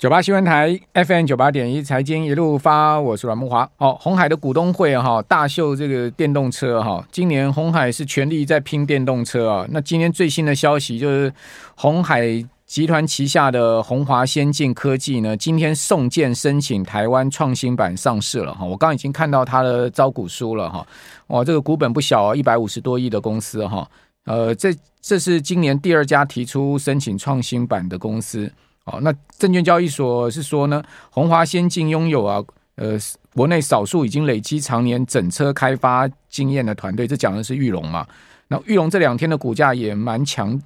九八新闻台 FM 九八点一财经一路发，我是阮木华。哦，红海的股东会哈大秀这个电动车哈，今年红海是全力在拼电动车啊。那今天最新的消息就是，红海集团旗下的红华先进科技呢，今天送件申请台湾创新板上市了哈。我刚刚已经看到它的招股书了哈。哇，这个股本不小啊，一百五十多亿的公司哈。呃，这这是今年第二家提出申请创新板的公司。哦，那证券交易所是说呢，鸿华先进拥有啊，呃，国内少数已经累积常年整车开发经验的团队，这讲的是裕隆嘛。那裕隆这两天的股价也蛮强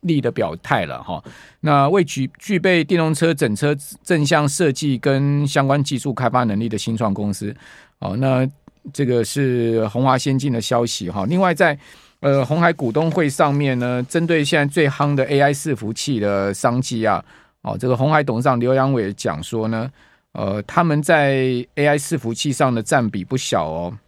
力的表态了哈。那为具具备电动车整车正向设计跟相关技术开发能力的新创公司，哦，那这个是鸿华先进的消息哈。另外在呃红海股东会上面呢，针对现在最夯的 AI 伺服器的商机啊。哦，这个红海董事长刘扬伟讲说呢，呃，他们在 AI 伺服器上的占比不小哦，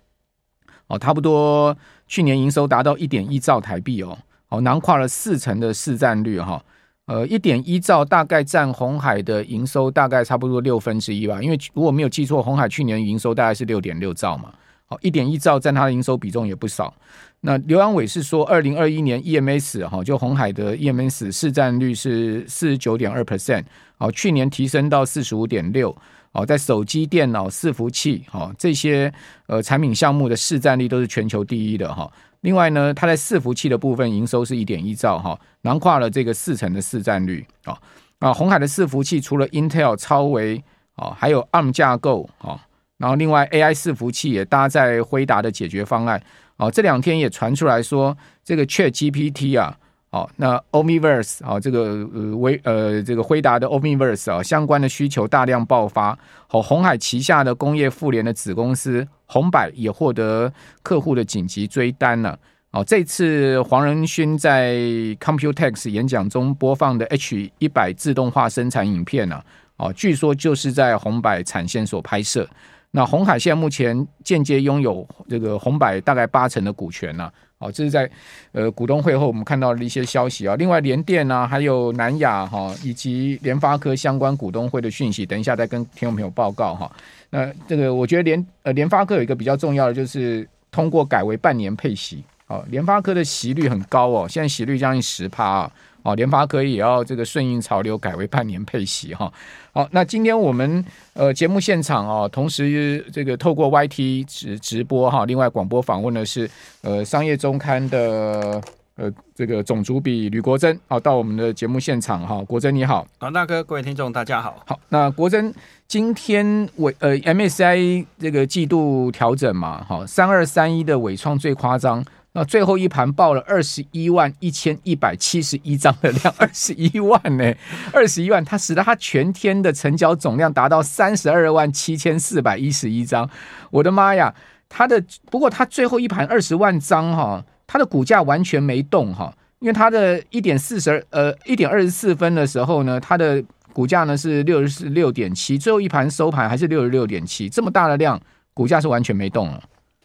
哦，差不多去年营收达到一点一兆台币哦，哦，囊括了四成的市占率哈，呃，一点一兆大概占红海的营收大概差不多六分之一吧，因为如果没有记错，红海去年营收大概是六点六兆嘛，一点一兆占它的营收比重也不少。那刘阳伟是说，二零二一年 EMS 哈，就红海的 EMS 市占率是四十九点二 percent，哦，去年提升到四十五点六，哦，在手机、电脑、伺服器，哦，这些呃产品项目的市占率都是全球第一的哈。另外呢，它在伺服器的部分营收是一点一兆哈，囊括了这个四成的市占率啊。啊，红海的伺服器除了 Intel、超微啊，还有 ARM 架构啊，然后另外 AI 伺服器也搭载辉达的解决方案。哦，这两天也传出来说，这个 Chat GPT 啊，哦，那 Omniverse 啊，这个呃微呃这个辉达的 Omniverse 啊，相关的需求大量爆发。哦，鸿海旗下的工业富联的子公司红百也获得客户的紧急追单了。哦，这次黄仁勋在 Computex 演讲中播放的 H 一百自动化生产影片呢，哦，据说就是在红百产线所拍摄。那红海现在目前间接拥有这个红百大概八成的股权呢、啊，哦，这是在呃股东会后我们看到的一些消息啊。另外联电啊，还有南亚哈，以及联发科相关股东会的讯息，等一下再跟听众朋友报告哈。那这个我觉得联呃联发科有一个比较重要的，就是通过改为半年配息，哦，联发科的息率很高哦，现在息率将近十趴啊。哦，联发科也要这个顺应潮流，改为半年配息哈。好，那今天我们呃节目现场哦，同时这个透过 YT 直直播哈，另外广播访问的是呃商业周刊的呃这个总主笔吕国珍，好，到我们的节目现场哈，国珍你好，阮大哥，各位听众大家好。好，那国珍今天尾呃 MSCI 这个季度调整嘛，哈，三二三一的尾创最夸张。那最后一盘报了二十一万一千一百七十一张的量，二十一万呢，二十一万，它使得它全天的成交总量达到三十二万七千四百一十一张。我的妈呀，它的不过它最后一盘二十万张哈，它的股价完全没动哈，因为它的一点四十呃一点二十四分的时候呢，它的股价呢是六十六点七，最后一盘收盘还是六十六点七，这么大的量，股价是完全没动了。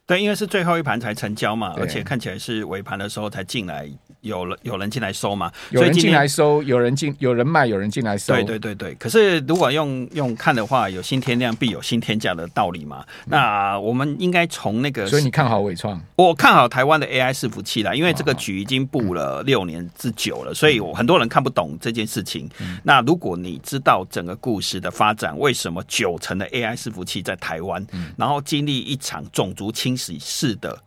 对，因为是最后一盘才成交嘛，而且看起来是尾盘的时候才进来，有人有人进来收嘛，有人进来收，有人进，有人卖，有人进来收。对对对对。可是如果用用看的话，有新天量必有新天价的道理嘛。嗯、那我们应该从那个，所以你看好伟创？我看好台湾的 AI 伺服器啦，因为这个局已经布了六年之久了，所以我很多人看不懂这件事情。嗯、那如果你知道整个故事的发展，为什么九成的 AI 伺服器在台湾，嗯、然后经历一场种族清洗式的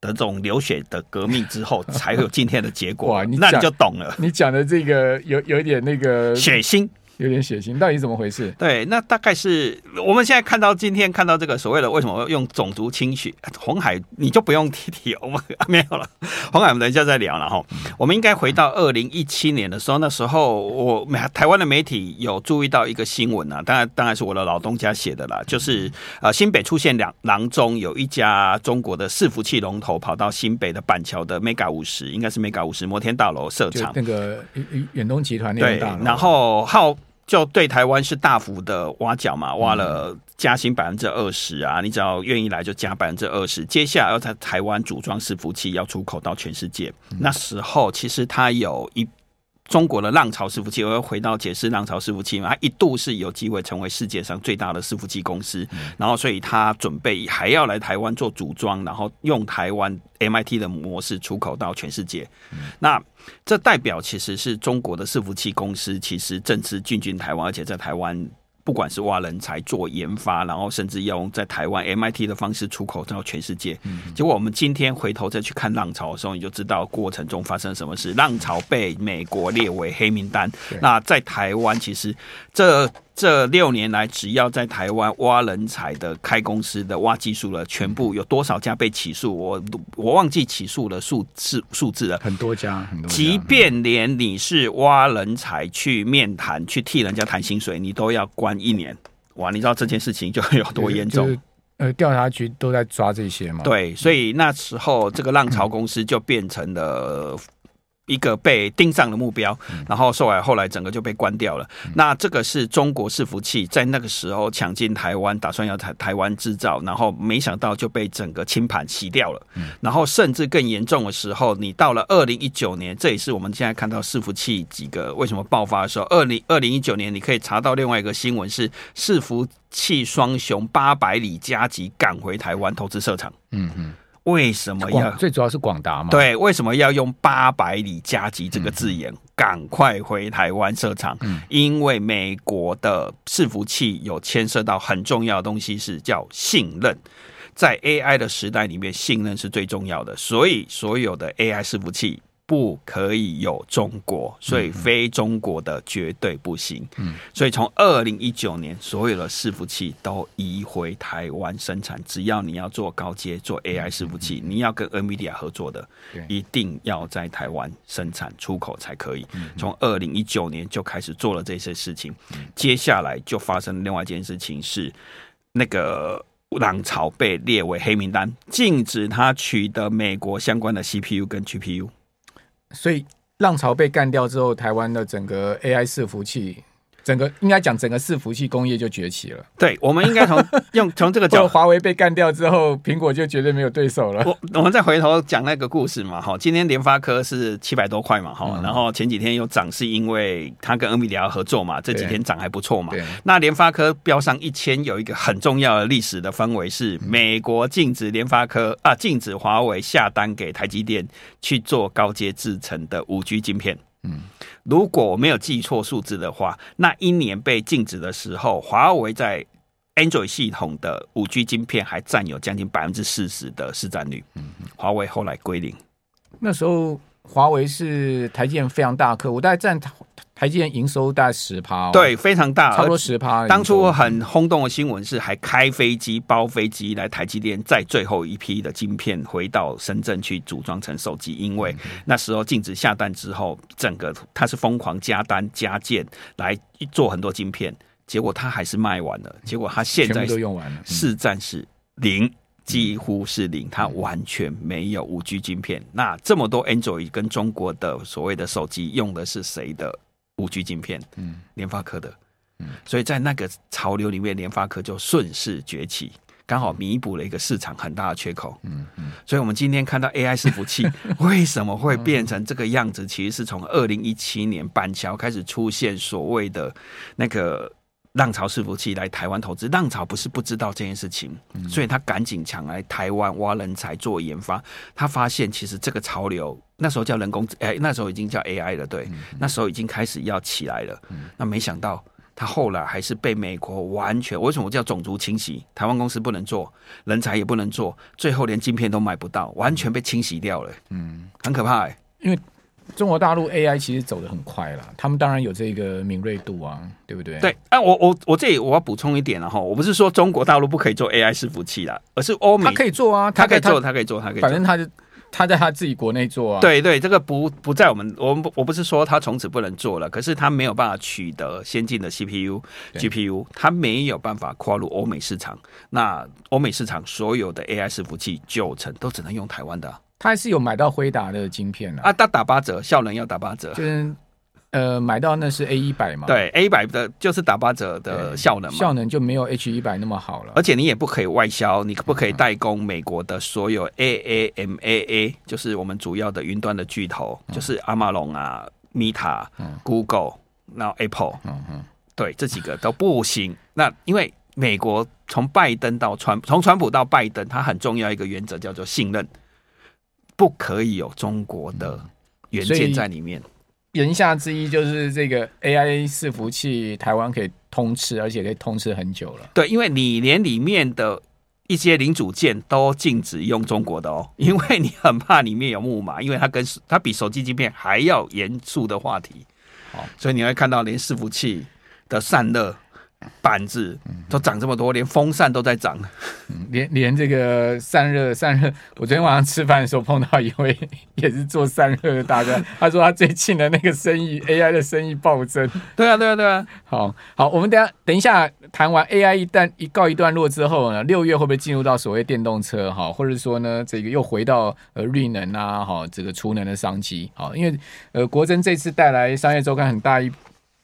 的这种流血的革命之后，才会有今天的结果。哇，你那你就懂了。你讲的这个有有一点那个血腥。有点血腥，到底怎么回事？对，那大概是我们现在看到今天看到这个所谓的为什么用种族清洗红海，你就不用提提我们没有了。红海我们等一下再聊了哈。我们应该回到二零一七年的时候，那时候我台湾的媒体有注意到一个新闻啊，当然当然是我的老东家写的啦，就是呃新北出现两郎中，有一家中国的伺服器龙头跑到新北的板桥的 Mega 五十，应该是 Mega 五十摩天大楼设厂，那个远东集团那个大楼，然后号。就对台湾是大幅的挖角嘛，挖了加薪百分之二十啊！你只要愿意来就加百分之二十。接下来要在台湾组装伺服器，要出口到全世界。那时候其实他有一中国的浪潮伺服器，我要回到解释浪潮伺服器嘛，它一度是有机会成为世界上最大的伺服器公司，然后所以它准备还要来台湾做组装，然后用台湾 MIT 的模式出口到全世界。那这代表其实是中国的伺服器公司其实正式进军台湾，而且在台湾。不管是挖人才做研发，然后甚至要用在台湾 MIT 的方式出口到全世界。结果我们今天回头再去看浪潮的时候，你就知道过程中发生了什么事。浪潮被美国列为黑名单，那在台湾其实这。这六年来，只要在台湾挖人才的、开公司的、挖技术的，全部有多少家被起诉？我我忘记起诉的数字数字了，很多家，很多家。即便连你是挖人才去面谈、去替人家谈薪水，你都要关一年。哇，你知道这件事情就有多严重？呃，调查局都在抓这些嘛。对，所以那时候这个浪潮公司就变成了。一个被盯上的目标，然后后来后来整个就被关掉了。那这个是中国伺服器在那个时候抢进台湾，打算要台台湾制造，然后没想到就被整个清盘洗掉了。然后甚至更严重的时候，你到了二零一九年，这也是我们现在看到伺服器几个为什么爆发的时候。二零二零一九年，你可以查到另外一个新闻是伺服器双雄八百里加急赶回台湾投资设厂。嗯嗯。为什么要最主要是广达嘛？对，为什么要用八百里加急这个字眼？赶、嗯、快回台湾设厂，嗯、因为美国的伺服器有牵涉到很重要的东西，是叫信任。在 AI 的时代里面，信任是最重要的，所以所有的 AI 伺服器。不可以有中国，所以非中国的绝对不行。嗯，所以从二零一九年，所有的伺服器都移回台湾生产。只要你要做高阶、做 AI 伺服器，你要跟 NVIDIA 合作的，一定要在台湾生产出口才可以。从二零一九年就开始做了这些事情，接下来就发生另外一件事情是，那个浪潮被列为黑名单，禁止他取得美国相关的 CPU 跟 GPU。所以浪潮被干掉之后，台湾的整个 AI 伺服器。整个应该讲，整个伺服器工业就崛起了。对，我们应该从用 从这个角度，华为被干掉之后，苹果就绝对没有对手了。我我们再回头讲那个故事嘛，哈，今天联发科是七百多块嘛，哈、嗯，然后前几天又涨，是因为它跟 NVIDIA 合作嘛，这几天涨还不错嘛。那联发科标上一千，有一个很重要的历史的氛围是，美国禁止联发科啊，禁止华为下单给台积电去做高阶制程的五 G 晶片。嗯。如果我没有记错数字的话，那一年被禁止的时候，华为在 Android 系统的五 G 晶片还占有将近百分之四十的市占率。嗯，华为后来归零。那时候华为是台积电非常大客户，大概占台积电营收大概十趴，对，非常大，差不多十趴。当初很轰动的新闻是，还开飞机包飞机来台积电，载最后一批的晶片回到深圳去组装成手机。因为那时候禁止下单之后，整个它是疯狂加单加件来做很多晶片，结果它还是卖完了。结果它现在都用完了，市占是零，几乎是零，它完全没有五 G 晶片。那这么多 Android 跟中国的所谓的手机用的是谁的？五 G 晶片，嗯，联发科的，嗯，所以在那个潮流里面，联发科就顺势崛起，刚好弥补了一个市场很大的缺口，嗯嗯，所以我们今天看到 AI 伺服器 为什么会变成这个样子，其实是从二零一七年板桥开始出现所谓的那个。浪潮伺服器来台湾投资，浪潮不是不知道这件事情，所以他赶紧抢来台湾挖人才做研发。他发现其实这个潮流那时候叫人工，哎，那时候已经叫 AI 了，对，那时候已经开始要起来了。那没想到他后来还是被美国完全，为什么叫种族清洗？台湾公司不能做，人才也不能做，最后连晶片都买不到，完全被清洗掉了。嗯，很可怕，因为。中国大陆 AI 其实走得很快了，他们当然有这个敏锐度啊，对不对？对，啊，我我我这里我要补充一点了哈，我不是说中国大陆不可以做 AI 伺服器啦，而是欧美他可以做啊，他可以做，他可以做，他可以做，反正他就他在他自己国内做啊。对对，这个不不在我们，我们我不是说他从此不能做了，可是他没有办法取得先进的 CPU、GPU，他没有办法跨入欧美市场。那欧美市场所有的 AI 伺服器九成都只能用台湾的。他还是有买到辉达的晶片啊，啊，他打八折，效能要打八折，就是呃，买到那是 A 一百嘛，对，A 一百的就是打八折的效能嘛，效能就没有 H 一百那么好了，而且你也不可以外销，你不可以代工美国的所有 AAMAA，就是我们主要的云端的巨头，就是阿玛龙啊。Meta、嗯、Google，然后 Apple，嗯嗯，对，这几个都不行。那因为美国从拜登到川，从川普到拜登，他很重要一个原则叫做信任，不可以有中国的元件在里面。言下之意就是这个 AI 伺服器，台湾可以通吃，而且可以通吃很久了。对，因为你连里面的一些零组件都禁止用中国的哦，因为你很怕里面有木马，因为它跟它比手机晶片还要严肃的话题。好，所以你会看到连伺服器的散热。板子都涨这么多，连风扇都在涨，嗯，连连这个散热散热。我昨天晚上吃饭的时候碰到一位也是做散热的大哥，他说他最近的那个生意 AI 的生意暴增。对啊，对啊，对啊。好好，我们等下等一下谈完 AI 一旦一告一段落之后呢，六月会不会进入到所谓电动车哈，或者说呢这个又回到呃绿能啊哈这个储能的商机？好，因为呃国珍这次带来商业周刊很大一。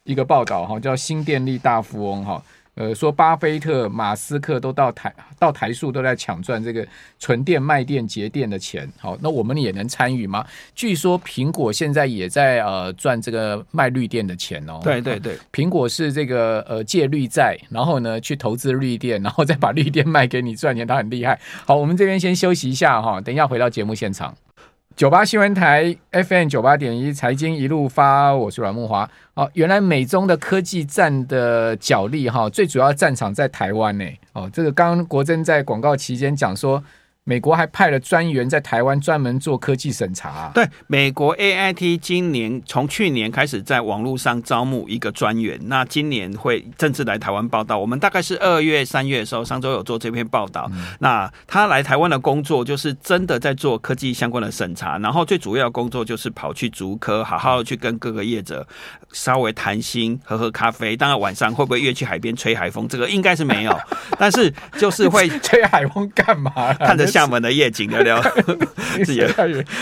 一个报道哈，叫新电力大富翁哈，呃，说巴菲特、马斯克都到台到台塑都在抢赚这个纯电卖电节电的钱，好，那我们也能参与吗？据说苹果现在也在呃赚这个卖绿电的钱哦。对对对，苹果是这个呃借绿债，然后呢去投资绿电，然后再把绿电卖给你赚钱，他很厉害。好，我们这边先休息一下哈，等一下回到节目现场。九八新闻台 FM 九八点一财经一路发，我是阮木华。哦，原来美中的科技战的角力哈，最主要战场在台湾呢。哦，这个刚刚国珍在广告期间讲说。美国还派了专员在台湾专门做科技审查啊。对，美国 AIT 今年从去年开始在网络上招募一个专员，那今年会正式来台湾报道。我们大概是二月、三月的时候，上周有做这篇报道。嗯、那他来台湾的工作就是真的在做科技相关的审查，然后最主要的工作就是跑去竹科，好好的去跟各个业者稍微谈心，喝喝咖啡。当然晚上会不会约去海边吹海风，这个应该是没有，但是就是会吹海风干嘛？看着。厦门的夜景聊聊，自己，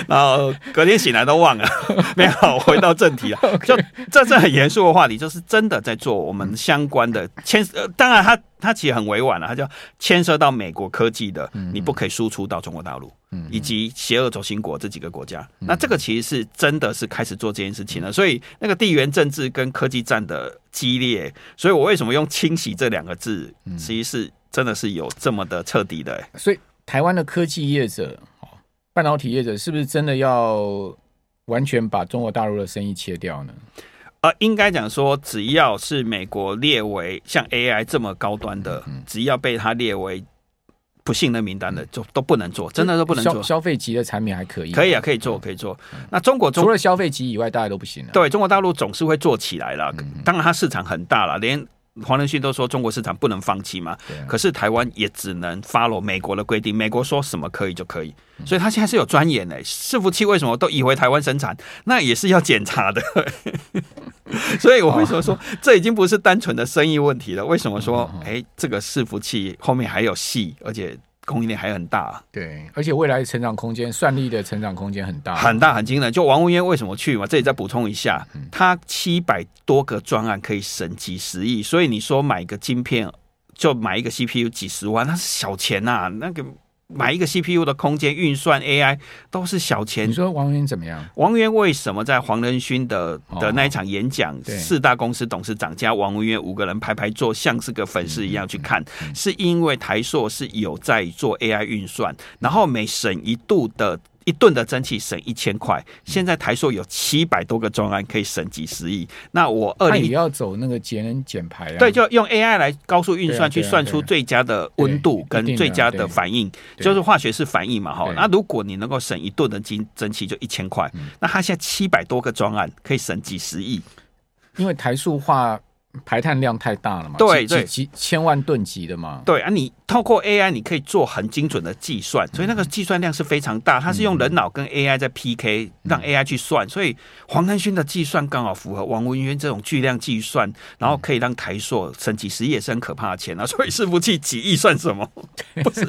然后隔天醒来都忘了。没有，回到正题啊，就这是很严肃的话题，就是真的在做我们相关的牵。当然，他他其实很委婉了，他就牵涉到美国科技的，你不可以输出到中国大陆，以及邪恶轴心国这几个国家。那这个其实是真的是开始做这件事情了。所以那个地缘政治跟科技战的激烈，所以我为什么用清洗这两个字，其实是真的是有这么的彻底的。所以。台湾的科技业者，半导体业者，是不是真的要完全把中国大陆的生意切掉呢？呃，应该讲说，只要是美国列为像 AI 这么高端的，嗯、只要被他列为不信任名单的，就都不能做，真的都不能做。消费级的产品还可以，可以啊，可以做，可以做。那中国中除了消费级以外，大家都不行了。对，中国大陆总是会做起来了，当然它市场很大了，连。黄仁勋都说中国市场不能放弃嘛，可是台湾也只能 follow 美国的规定，美国说什么可以就可以，所以他现在是有钻研的。伺服器为什么都移回台湾生产？那也是要检查的。所以我为什么说这已经不是单纯的生意问题了？为什么说哎，这个伺服器后面还有戏，而且？供应链还很大，啊，对，而且未来的成长空间，算力的成长空间很大，很大很惊人。就王文渊为什么去嘛？这里再补充一下，他七百多个专案可以省几十亿，所以你说买个晶片就买一个 CPU 几十万，那是小钱呐，啊，那个。买一个 CPU 的空间运算 AI 都是小钱。你说王文渊怎么样？王文渊为什么在黄仁勋的的那一场演讲，四大公司董事长加王文渊五个人排排坐，像是个粉丝一样去看，是因为台硕是有在做 AI 运算，然后每省一度的。一吨的蒸汽省一千块，现在台塑有七百多个专案可以省几十亿。那我二零也要走那个节能减排啊？对，就用 AI 来高速运算，去算出最佳的温度跟最佳的反应，就是化学式反应嘛。哈，那如果你能够省一吨的蒸蒸汽，就一千块。那他现在七百多个专案可以省几十亿，因为台塑化。排碳量太大了嘛？对对，几千万吨级的嘛？对啊，你透过 AI，你可以做很精准的计算，所以那个计算量是非常大。它是用人脑跟 AI 在 PK，让 AI 去算。所以黄仁勋的计算刚好符合王文渊这种巨量计算，然后可以让台硕省几十亿也是很可怕的钱啊。所以伺服器几亿算什么？不是，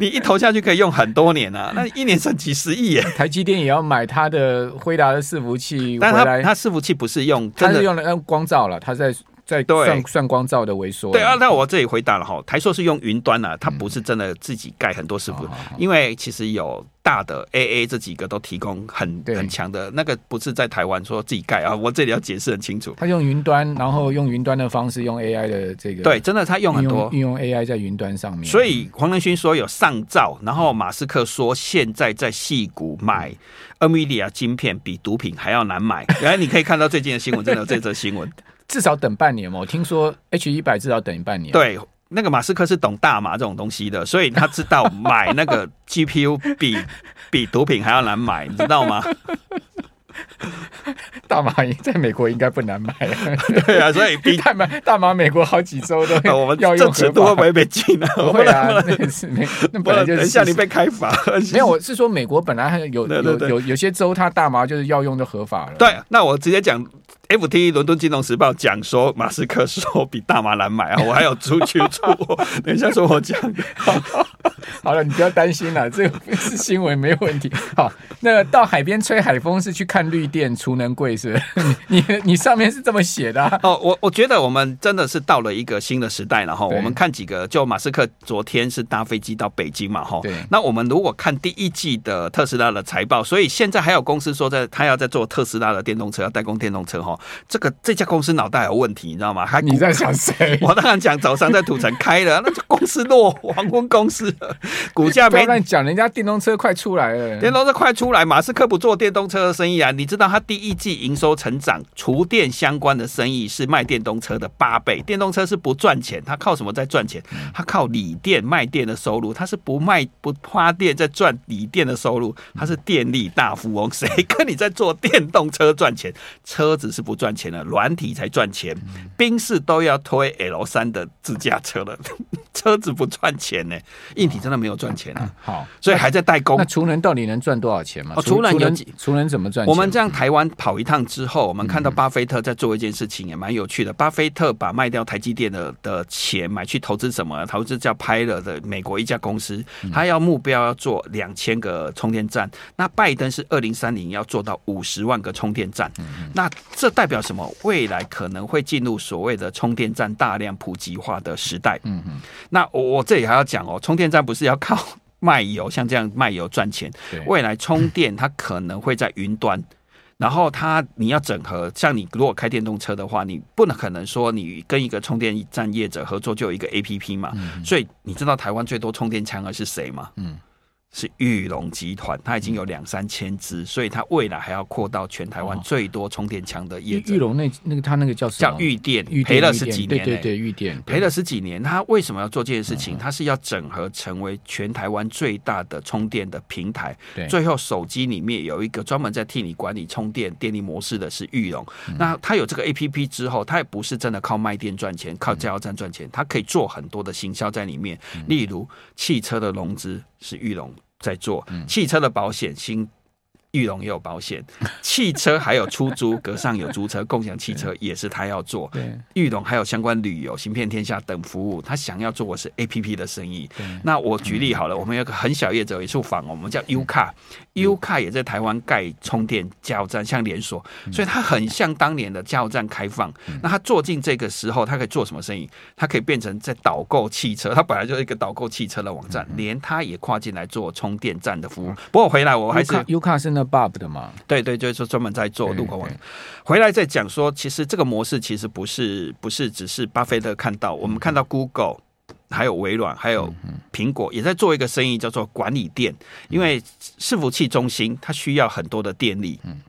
你一投下去可以用很多年啊，那一年省几十亿耶。台积电也要买它的辉达的伺服器，但它它伺服器不是用，它是用了光照了，它。在在算算光照的萎缩。对啊，那我这里回答了哈，台硕是用云端啊，它不是真的自己盖很多伺服，因为其实有。大的 AA 这几个都提供很很强的那个，不是在台湾说自己盖啊，我这里要解释很清楚。他用云端，然后用云端的方式，用 AI 的这个，对，真的他用很多运用 AI 在云端上面。所以黄仁勋说有上照，然后马斯克说现在在戏谷买 NVIDIA 晶片比毒品还要难买。原来你可以看到最近的新闻，真的有这则新闻，至少等半年嘛。我听说 H 一百至少等半年。对。那个马斯克是懂大麻这种东西的，所以他知道买那个 GPU 比比毒品还要难买，你知道吗？大麻在美国应该不难买，对啊，所以比 大麻大麻美国好几周都 我们要用，尺度会不会被禁呢？不会啊，那是没那本来就是。等一下你被开罚？没有，我是说美国本来还有有有有些州，它大麻就是要用就合法了。对，那我直接讲。FT 伦敦金融时报讲说，马斯克说比大麻难买啊！我还有出去出，等一下说我讲的。好了，你不要担心了，这个是新闻，没有问题。好，那个到海边吹海风是去看绿电储能柜是，是？你你上面是这么写的、啊、哦。我我觉得我们真的是到了一个新的时代了哈。我们看几个，就马斯克昨天是搭飞机到北京嘛哈。对。那我们如果看第一季的特斯拉的财报，所以现在还有公司说在他要在做特斯拉的电动车，要代工电动车哈。这个这家公司脑袋有问题，你知道吗？还你在想谁？我当然讲早上在土城开了，那这公司落黄昏公司，股价没乱讲。人家电动车快出来了，电动车快出来，马斯克不做电动车的生意啊？你知道他第一季营收成长，厨电相关的生意是卖电动车的八倍。电动车是不赚钱，他靠什么在赚钱？他靠锂电卖电的收入，他是不卖不花电在赚锂电的收入，他是电力大富翁。谁跟你在做电动车赚钱？车子是不赚钱了，软体才赚钱。宾士都要推 L 三的自驾车了，车子不赚钱呢，硬体真的没有赚钱啊。好，所以还在代工。那储能到底能赚多少钱嘛？哦，储能有几？储能怎么赚？我们这样台湾跑一趟之后，我们看到巴菲特在做一件事情，也蛮有趣的。巴菲特把卖掉台积电的的钱买去投资什么？投资叫 Pilot 的美国一家公司，他要目标要做两千个充电站。那拜登是二零三零要做到五十万个充电站。那这代表什么？未来可能会进入所谓的充电站大量普及化的时代。嗯嗯。那我我这里还要讲哦，充电站不是要靠卖油，像这样卖油赚钱。未来充电它可能会在云端，然后它你要整合，像你如果开电动车的话，你不能可能说你跟一个充电站业者合作就有一个 APP 嘛。所以你知道台湾最多充电枪的是谁吗？嗯。是玉龙集团，它已经有两三千支，所以它未来还要扩到全台湾最多充电墙的业者。裕隆那那个他那个叫？叫玉电，赔了十几年，对对对，裕电赔了十几年。他为什么要做这件事情？他是要整合成为全台湾最大的充电的平台。对，最后手机里面有一个专门在替你管理充电电力模式的是裕隆。那他有这个 APP 之后，他也不是真的靠卖电赚钱，靠加油站赚钱，他可以做很多的行销在里面。例如汽车的融资是裕隆。在做汽车的保险，新裕隆也有保险，汽车还有出租，格上有租车，共享汽车也是他要做。对，裕隆还有相关旅游、行骗天下等服务，他想要做的是 APP 的生意。那我举例好了，我们有个很小业者也出访，我们叫 U 卡。U 卡也在台湾盖充电加油站，像连锁，所以它很像当年的加油站开放。那他做进这个时候，他可以做什么生意？他可以变成在导购汽车，他本来就是一个导购汽车的网站，连他也跨进来做充电站的服务。不过回来我还是 U 卡是那 Bob 的嘛？对对，就是专门在做路口网。回来再讲说，其实这个模式其实不是不是只是巴菲特看到，我们看到 Google。还有微软，还有苹果也在做一个生意，叫做管理电。因为伺服器中心它需要很多的电力，嗯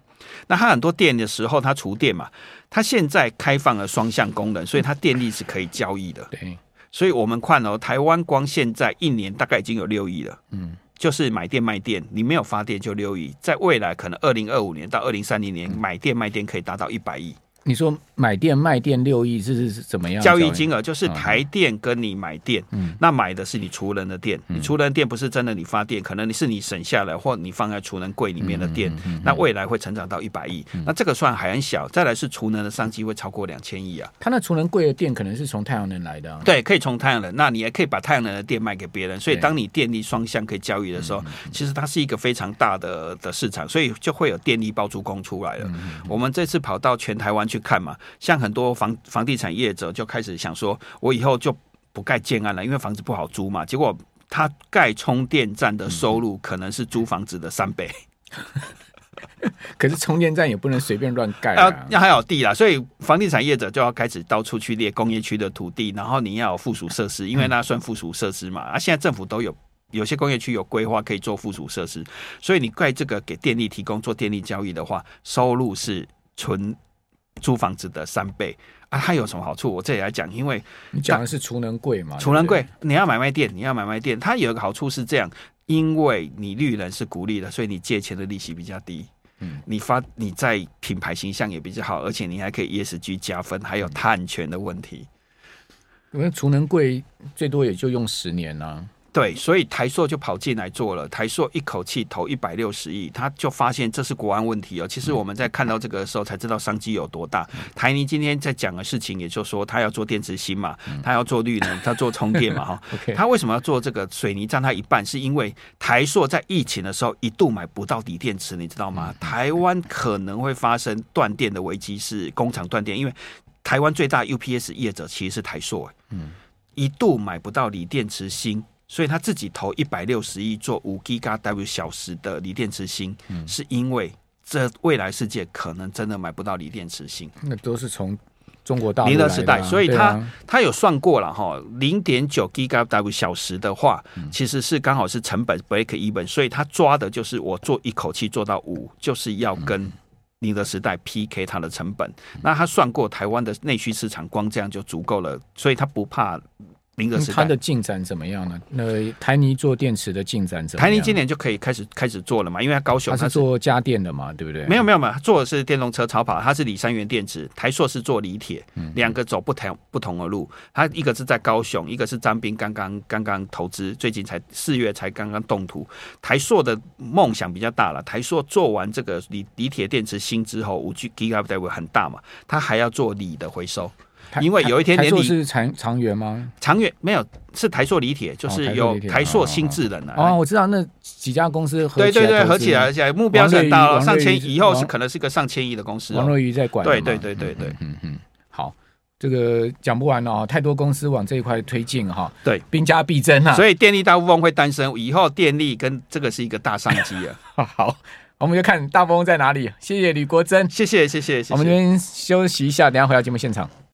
那它很多电的时候，它储电嘛，它现在开放了双向功能，所以它电力是可以交易的。对，所以我们看哦，台湾光现在一年大概已经有六亿了，嗯，就是买电卖电，你没有发电就六亿，在未来可能二零二五年到二零三零年买电卖电可以达到一百亿。你说买电卖电六亿，这是怎么样？交易金额就是台电跟你买电，嗯，那买的是你储能的电，你储能电不是真的你发电，可能你是你省下来或你放在储能柜里面的电，那未来会成长到一百亿，那这个算还很小，再来是储能的商机会超过两千亿啊。它那储能柜的电可能是从太阳能来的，对，可以从太阳能，那你也可以把太阳能的电卖给别人，所以当你电力双向可以交易的时候，其实它是一个非常大的的市场，所以就会有电力包租公出来了。我们这次跑到全台湾去看嘛。像很多房房地产业者就开始想说，我以后就不盖建案了，因为房子不好租嘛。结果他盖充电站的收入可能是租房子的三倍。可是充电站也不能随便乱盖啊，要还有地啦，所以房地产业者就要开始到处去列工业区的土地，然后你要有附属设施，因为那算附属设施嘛。啊，现在政府都有，有些工业区有规划可以做附属设施，所以你盖这个给电力提供做电力交易的话，收入是纯租房子的三倍啊。它有什么好处？我这里来讲，因为你讲的是储能柜嘛，储能柜，你要买卖店，你要买卖店，它有一个好处是这样。因为你绿人是鼓励的，所以你借钱的利息比较低。嗯，你发你在品牌形象也比较好，而且你还可以 ESG 加分，还有碳权的问题。因为储能柜，最多也就用十年呢、啊。对，所以台硕就跑进来做了。台硕一口气投一百六十亿，他就发现这是国安问题哦。其实我们在看到这个的时候，才知道商机有多大。台泥今天在讲的事情，也就是说，他要做电池芯嘛，他要做绿能，他做充电嘛，哈。他为什么要做这个？水泥占他一半，是因为台硕在疫情的时候一度买不到锂电池，你知道吗？台湾可能会发生断电的危机，是工厂断电，因为台湾最大 UPS 业者其实是台硕，嗯，一度买不到锂电池芯。所以他自己投一百六十亿做五 GW 小时的锂电池芯，嗯，是因为这未来世界可能真的买不到锂电池芯。那都是从中国大陆、啊、宁德时代，所以他、啊、他有算过了哈，零点九 GW 小时的话，其实是刚好是成本 break even，所以他抓的就是我做一口气做到五，就是要跟宁德时代 PK 它的成本。那他算过台湾的内需市场，光这样就足够了，所以他不怕。它的进展怎么样呢？那台泥做电池的进展怎么样？台泥今年就可以开始开始做了嘛？因为它高雄它是做家电的嘛，对不对？没有没有没有，做的是电动车超跑，它是锂三元电池。台硕是做锂铁，两个走不同不同的路。它一个是在高雄，一个是张斌刚刚刚刚投资，最近才四月才刚刚动土。台硕的梦想比较大了。台硕做完这个锂锂铁电池芯之后，五 G GW 很大嘛，它还要做锂的回收。因为有一天年底是长长源吗？长源没有，是台塑锂铁，就是有台塑新智能的。哦，我知道那几家公司合对对对合起来，而且目标是很大，上千以后是可能是个上千亿的公司。王若愚在管。对对对对对，嗯嗯，好，这个讲不完哦，太多公司往这一块推进哈。对，兵家必争啊。所以电力大富翁会诞生，以后电力跟这个是一个大商机啊。好，我们就看大富翁在哪里。谢谢吕国珍，谢谢谢谢谢谢。我们先休息一下，等下回到节目现场。